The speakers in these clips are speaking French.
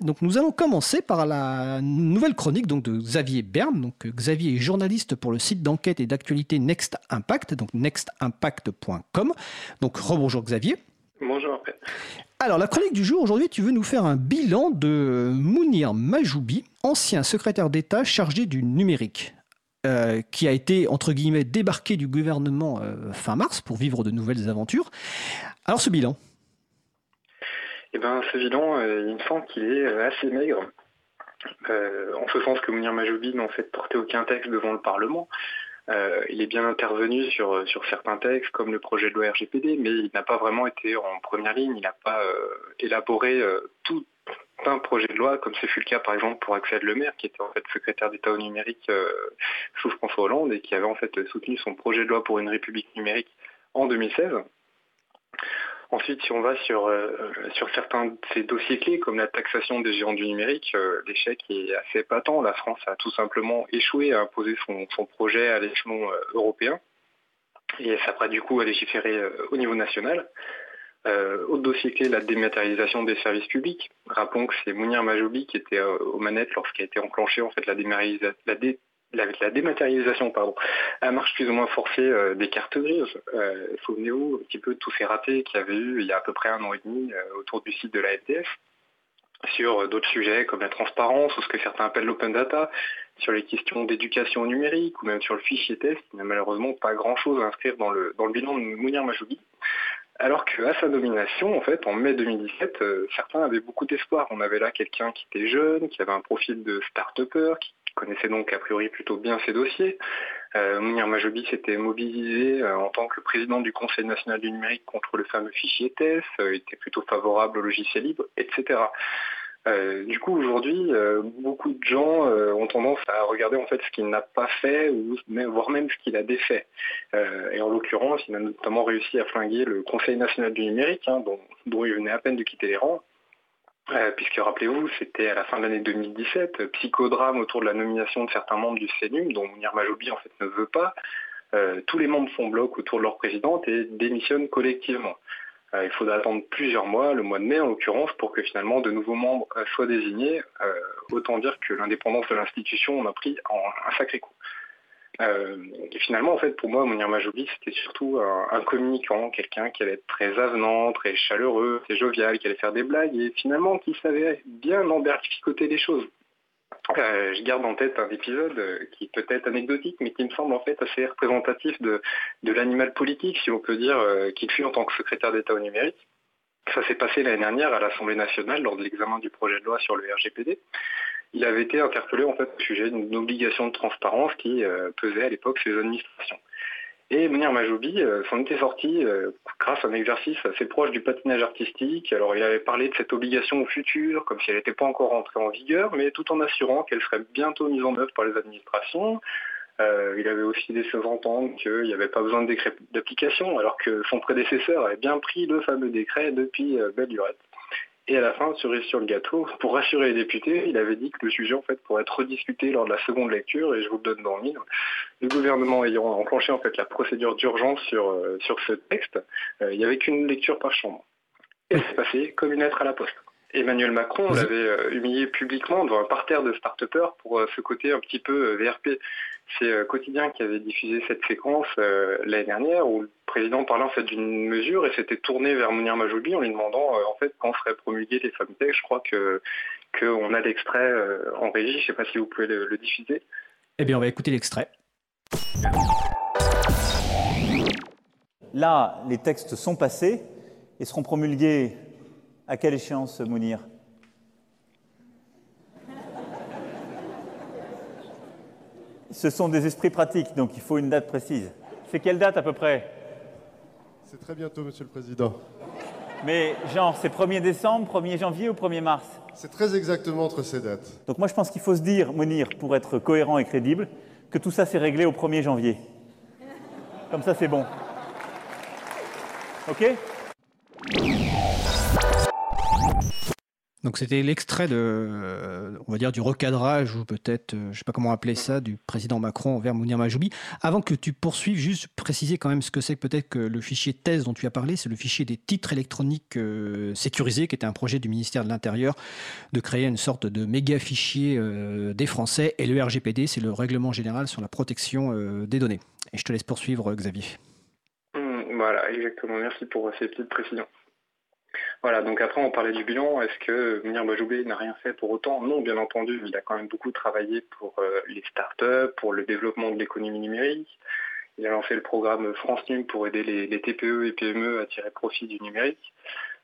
Donc nous allons commencer par la nouvelle chronique donc, de Xavier Berne. Donc, Xavier est journaliste pour le site d'enquête et d'actualité Next Impact, donc nextimpact.com. Donc rebonjour Xavier. Bonjour. Alors la chronique du jour, aujourd'hui tu veux nous faire un bilan de Mounir Majoubi, ancien secrétaire d'État chargé du numérique. Euh, qui a été, entre guillemets, débarqué du gouvernement euh, fin mars pour vivre de nouvelles aventures. Alors ce bilan Eh bien ce bilan, euh, il me semble qu'il est assez maigre. en ce sens que Mounir Majoubi n'a en fait porté aucun texte devant le Parlement. il est bien intervenu sur, certains textes comme le projet de loi RGPD, mais il n'a pas vraiment été en première ligne, il n'a pas élaboré tout, un projet de loi, comme ce fut le cas par exemple pour Axel Lemaire, qui était en fait secrétaire d'État au numérique euh, sous François Hollande et qui avait en fait soutenu son projet de loi pour une république numérique en 2016. Ensuite, si on va sur, euh, sur certains de ces dossiers clés, comme la taxation des géants du numérique, euh, l'échec est assez patent. La France a tout simplement échoué à imposer son, son projet à l'échelon européen et s'apprête du coup à légiférer au niveau national. Euh, autre dossier clé, la dématérialisation des services publics. Rappelons que c'est Mounir Majoubi qui était euh, aux manettes lorsqu'a été enclenchée en fait la, dématérialisation pardon, à marche plus ou moins forcée euh, des cartes grises. Souvenez-vous un petit peu de tous ces ratés qu'il y avait eu il y a à peu près un an et demi autour du site de la FDF sur d'autres sujets comme la transparence ou ce que certains appellent l'open data, sur les questions d'éducation numérique ou même sur le fichier test, il n'y a malheureusement pas grand-chose à inscrire dans le, bilan de Mounir Majoubi. Alors qu'à sa nomination, en fait, en mai 2017, euh, certains avaient beaucoup d'espoir. On avait là quelqu'un qui était jeune, qui avait un profil de start-upper, qui connaissait donc a priori plutôt bien ses dossiers. Euh, Majobi s'était mobilisé euh, en tant que président du Conseil national du numérique contre le fameux fichier TES, euh, était plutôt favorable au logiciel libre, etc. Euh, du coup, aujourd'hui, beaucoup de gens ont tendance à regarder en fait ce qu'il n'a pas fait, voire même ce qu'il a défait. et en l'occurrence, il a notamment réussi à flinguer le Conseil national du numérique, hein, dont, il venait à peine de quitter les rangs. Puisque rappelez-vous, c'était à la fin de l'année 2017, psychodrame autour de la nomination de certains membres du CNUM, dont Mounir Majoubi en fait ne veut pas. tous les membres font bloc autour de leur présidente et démissionnent collectivement. Euh, il faudra attendre plusieurs mois, le mois de mai en l'occurrence, pour que finalement de nouveaux membres euh, soient désignés. Euh, autant dire que l'indépendance de l'institution, on a pris un sacré coup. Et finalement, en fait, pour moi, Mounir Majoubi, c'était surtout un, communicant, quelqu'un qui allait être très avenant, très chaleureux, très jovial, qui allait faire des blagues, et finalement qui savait bien emberlificoter les choses. Euh, je garde en tête un épisode euh, qui peut être anecdotique, mais qui me semble en fait assez représentatif de, l'animal politique, si on peut dire, euh, qu'il fut en tant que secrétaire d'État au numérique. Ça s'est passé l'année dernière à l'Assemblée nationale lors de l'examen du projet de loi sur le RGPD. Il avait été interpellé en fait au sujet d'une obligation de transparence qui pesait à l'époque sur les administrations. Et Mounir Majoubi euh, s'en était sorti euh, grâce à un exercice assez proche du patinage artistique. Alors il avait parlé de cette obligation au futur, comme si elle n'était pas encore entrée en vigueur, mais tout en assurant qu'elle serait bientôt mise en œuvre par les administrations. Euh, il avait aussi laissé entendre qu'il n'y avait pas besoin de décret d'application, alors que son prédécesseur avait bien pris le fameux décret depuis belle lurette. Et à la fin, cerise sur le gâteau, pour rassurer les députés, il avait dit que le sujet en fait pourrait être rediscuté lors de la seconde lecture, et je vous le donne dans le livre. Le gouvernement ayant enclenché en fait la procédure d'urgence sur, euh, sur ce texte, euh, il n'y avait qu'une lecture par chambre. Et c'est passé comme une lettre à la poste. Emmanuel Macron l'avait euh, humilié publiquement devant un parterre de start pour ce côté un petit peu VRP. C'est Quotidien qui avait diffusé cette séquence l'année dernière où président parlait en fait d'une mesure et s'était tourné vers Mounir Majoubi en lui demandant en fait quand seraient promulgués les fameux textes. Je crois que qu'on a l'extrait en régie. Je ne sais pas si vous pouvez le diffuser. Eh bien, on va écouter l'extrait. Là, les textes sont passés et seront promulgués à quelle échéance, Mounir? Ce sont des esprits pratiques, donc il faut une date précise. C'est quelle date à peu près? C'est très bientôt, Monsieur le Président. Mais genre, c'est 1er décembre, 1er janvier ou 1er mars C'est très exactement entre ces dates. Donc moi, je pense qu'il faut se dire, Mounir, pour être cohérent et crédible, que tout ça s'est réglé au 1er janvier. Comme ça, c'est bon. OK? Donc c'était l'extrait de, euh, on va dire, du recadrage ou peut-être, euh, je sais pas comment appeler ça, du président Macron envers Mounir Majoubi. Avant que tu poursuives, juste préciser quand même ce que c'est peut-être que le fichier thèse dont tu as parlé, c'est le fichier des titres électroniques euh, sécurisés, qui était un projet du ministère de l'Intérieur de créer une sorte de méga fichier des Français. Et le RGPD, c'est le règlement général sur la protection des données. Et je te laisse poursuivre, Xavier. Mmh, voilà, exactement. Merci pour ces petites précisions. Voilà, donc après on parlait du bilan, est-ce que Mounir Bajoubé n'a rien fait pour autant? Non, bien entendu, il a quand même beaucoup travaillé pour euh, les startups, pour le développement de l'économie numérique. Il a lancé le programme France Num pour aider les, TPE et PME à tirer profit du numérique.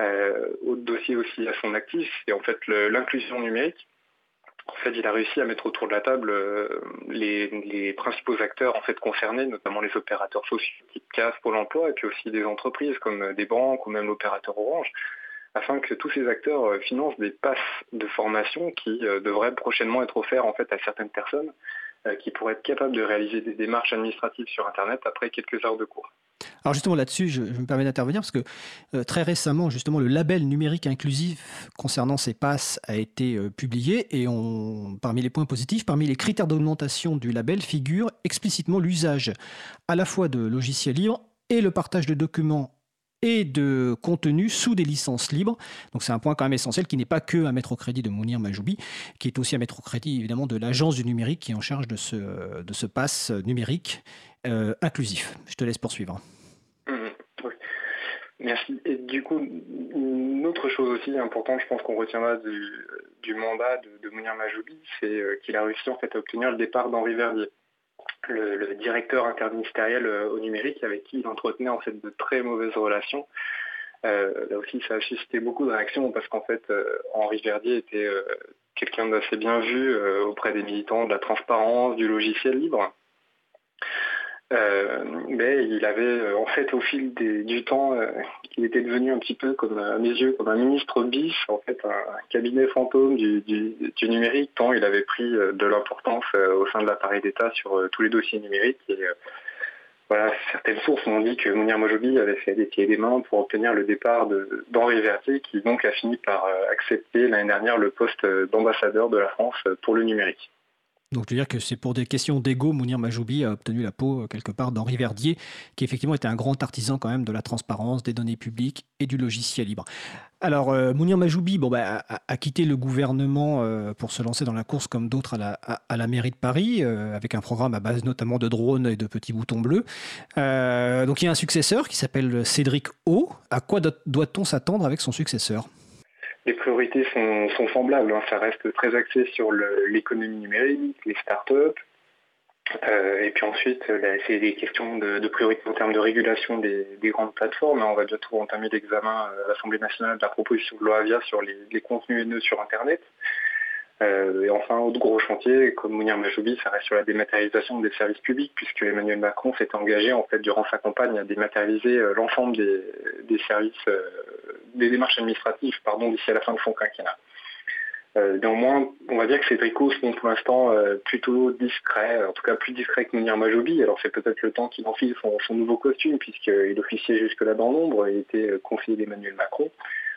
Euh, autre dossier aussi à son actif, c'est en fait l'inclusion numérique. En fait, il a réussi à mettre autour de la table euh, les, principaux acteurs en fait concernés, notamment les opérateurs sociaux type CAF, Pôle Emploi, et puis aussi des entreprises comme des banques ou même l'opérateur Orange, afin que tous ces acteurs euh, financent des passes de formation qui euh, devraient prochainement être offerts en fait à certaines personnes qui pourraient être capables de réaliser des démarches administratives sur Internet après quelques heures de cours. Alors justement là-dessus, je, me permets d'intervenir parce que euh, très récemment, justement, le label numérique inclusif concernant ces passes a été euh, publié et parmi les points positifs, parmi les critères d'augmentation du label figure explicitement l'usage à la fois de logiciels libres et le partage de documents et de contenu sous des licences libres. Donc c'est un point quand même essentiel qui n'est pas que à mettre au crédit de Mounir Majoubi, qui est aussi à mettre au crédit évidemment de l'agence du numérique qui est en charge de ce, de ce pass numérique euh, inclusif. Je te laisse poursuivre. Mmh, Merci. Et du coup, une autre chose aussi importante, je pense qu'on retiendra du, mandat de, Mounir Majoubi, c'est euh, qu'il a réussi en fait à obtenir le départ d'Henri Verdier, le, directeur interministériel euh, au numérique avec qui il entretenait en fait de très mauvaises relations. là aussi, ça a suscité beaucoup de réactions parce qu'en fait, Henri Verdier était quelqu'un d'assez bien vu auprès des militants de la transparence, du logiciel libre. Euh, mais il avait euh, en fait au fil du temps, euh, il était devenu un petit peu comme à mes yeux comme un ministre bis, en fait un, cabinet fantôme du, numérique, tant il avait pris de l'importance au sein de l'appareil d'État sur tous les dossiers numériques. Et, voilà, certaines sources m'ont dit que Mounir Mojobi avait fait des pieds et des mains pour obtenir le départ d'Henri Vertier, qui donc a fini par accepter l'année dernière le poste d'ambassadeur de la France pour le numérique. Donc, je veux dire que c'est pour des questions d'ego, Mounir Majoubi a obtenu la peau euh, quelque part d'Henri Verdier, qui effectivement était un grand artisan quand même de la transparence, des données publiques et du logiciel libre. Alors, euh, Mounir Majoubi bah, a, quitté le gouvernement euh, pour se lancer dans la course comme d'autres à la, mairie de Paris, avec un programme à base notamment de drones et de petits boutons bleus. donc, il y a un successeur qui s'appelle Cédric O. À quoi doit-on s'attendre avec son successeur? Les priorités sont, semblables. Hein. Ça reste très axé sur l'économie numérique, les startups. Euh, et puis ensuite, c'est des questions de, de, priorité en termes de régulation des, grandes plateformes. On va bientôt entamer l'examen à l'Assemblée nationale de la proposition de loi Avia sur les contenus haineux sur Internet. Euh, et enfin, autre gros chantier, comme Mounir Majoubi, ça reste sur la dématérialisation des services publics, puisque Emmanuel Macron s'est engagé en fait durant sa campagne à dématérialiser euh, l'ensemble des, services, euh, des démarches administratives, pardon, d'ici à la fin de son quinquennat. néanmoins, on va dire que ces tricots sont pour l'instant plutôt discrets, en tout cas plus discrets que Mounir Majoubi. Alors c'est peut-être le temps qu'il enfile son, son nouveau costume, puisqu'il officiait jusque-là dans l'ombre et était conseiller d'Emmanuel Macron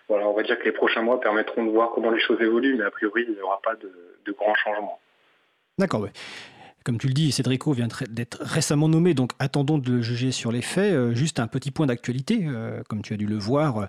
on va dire que les prochains mois permettront de voir comment les choses évoluent, mais a priori, il n'y aura pas de, de grands changements. D'accord, oui. Comme tu le dis, Cédrico vient d'être récemment nommé, donc attendons de le juger sur les faits. Euh, juste un petit point d'actualité, euh, comme tu as dû le voir, euh,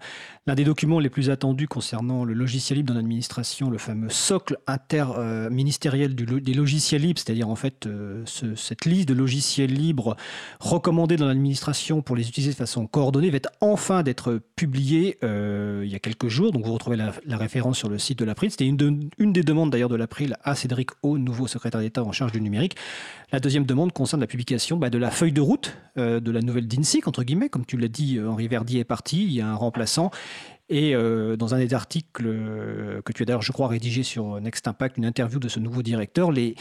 l'un des documents les plus attendus concernant le logiciel libre dans l'administration, le fameux socle interministériel des logiciels libres, c'est-à-dire en fait cette liste de logiciels libres recommandés dans l'administration pour les utiliser de façon coordonnée, va être enfin d'être publié il y a quelques jours. Donc vous retrouvez la, référence sur le site de l'April. C'était une, une, des demandes d'ailleurs de l'April à Cédric O, nouveau secrétaire d'État en charge du numérique. La deuxième demande concerne la publication bah, de la feuille de route euh, de la nouvelle DINSIC, entre guillemets. Comme tu l'as dit, euh, Henri Verdier est parti, il y a un remplaçant. Et euh, dans un des articles que tu as d'ailleurs, je crois, rédigé sur Next Impact, une interview de ce nouveau directeur, les,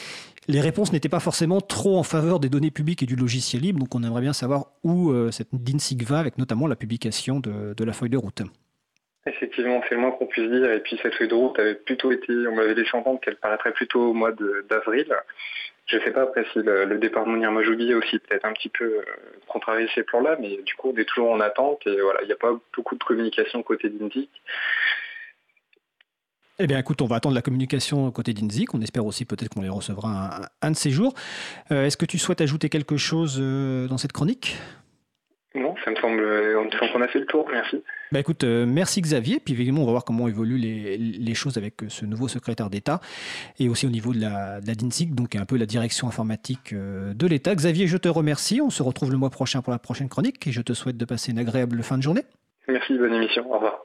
réponses n'étaient pas forcément trop en faveur des données publiques et du logiciel libre. Donc on aimerait bien savoir où cette DINSIC va, avec notamment la publication de, de la feuille de route. Effectivement, c'est le moins qu'on puisse dire. Et puis cette feuille de route avait plutôt été, on m'avait laissé entendre qu'elle paraîtrait plutôt au mois d'avril. Je ne sais pas après si le, départ de Mounir Majoubi aussi peut-être un petit peu euh, contrarié ces plans-là, mais du coup on est toujours en attente et voilà, il n'y a pas beaucoup de communication côté d'Indic. Eh bien, écoute, on va attendre la communication côté d'INSIC. On espère aussi peut-être qu'on les recevra un, de ces jours. Euh, est-ce que tu souhaites ajouter quelque chose euh, dans cette chronique? Non, ça me semble qu'on a fait le tour. Merci. Bah écoute, euh, merci Xavier. Puis évidemment, on va voir comment évoluent les, choses avec ce nouveau secrétaire d'État et aussi au niveau de la, de la DINSIC, donc un peu la direction informatique de l'État. Xavier, je te remercie. On se retrouve le mois prochain pour la prochaine chronique et je te souhaite de passer une agréable fin de journée. Merci, bonne émission. Au revoir.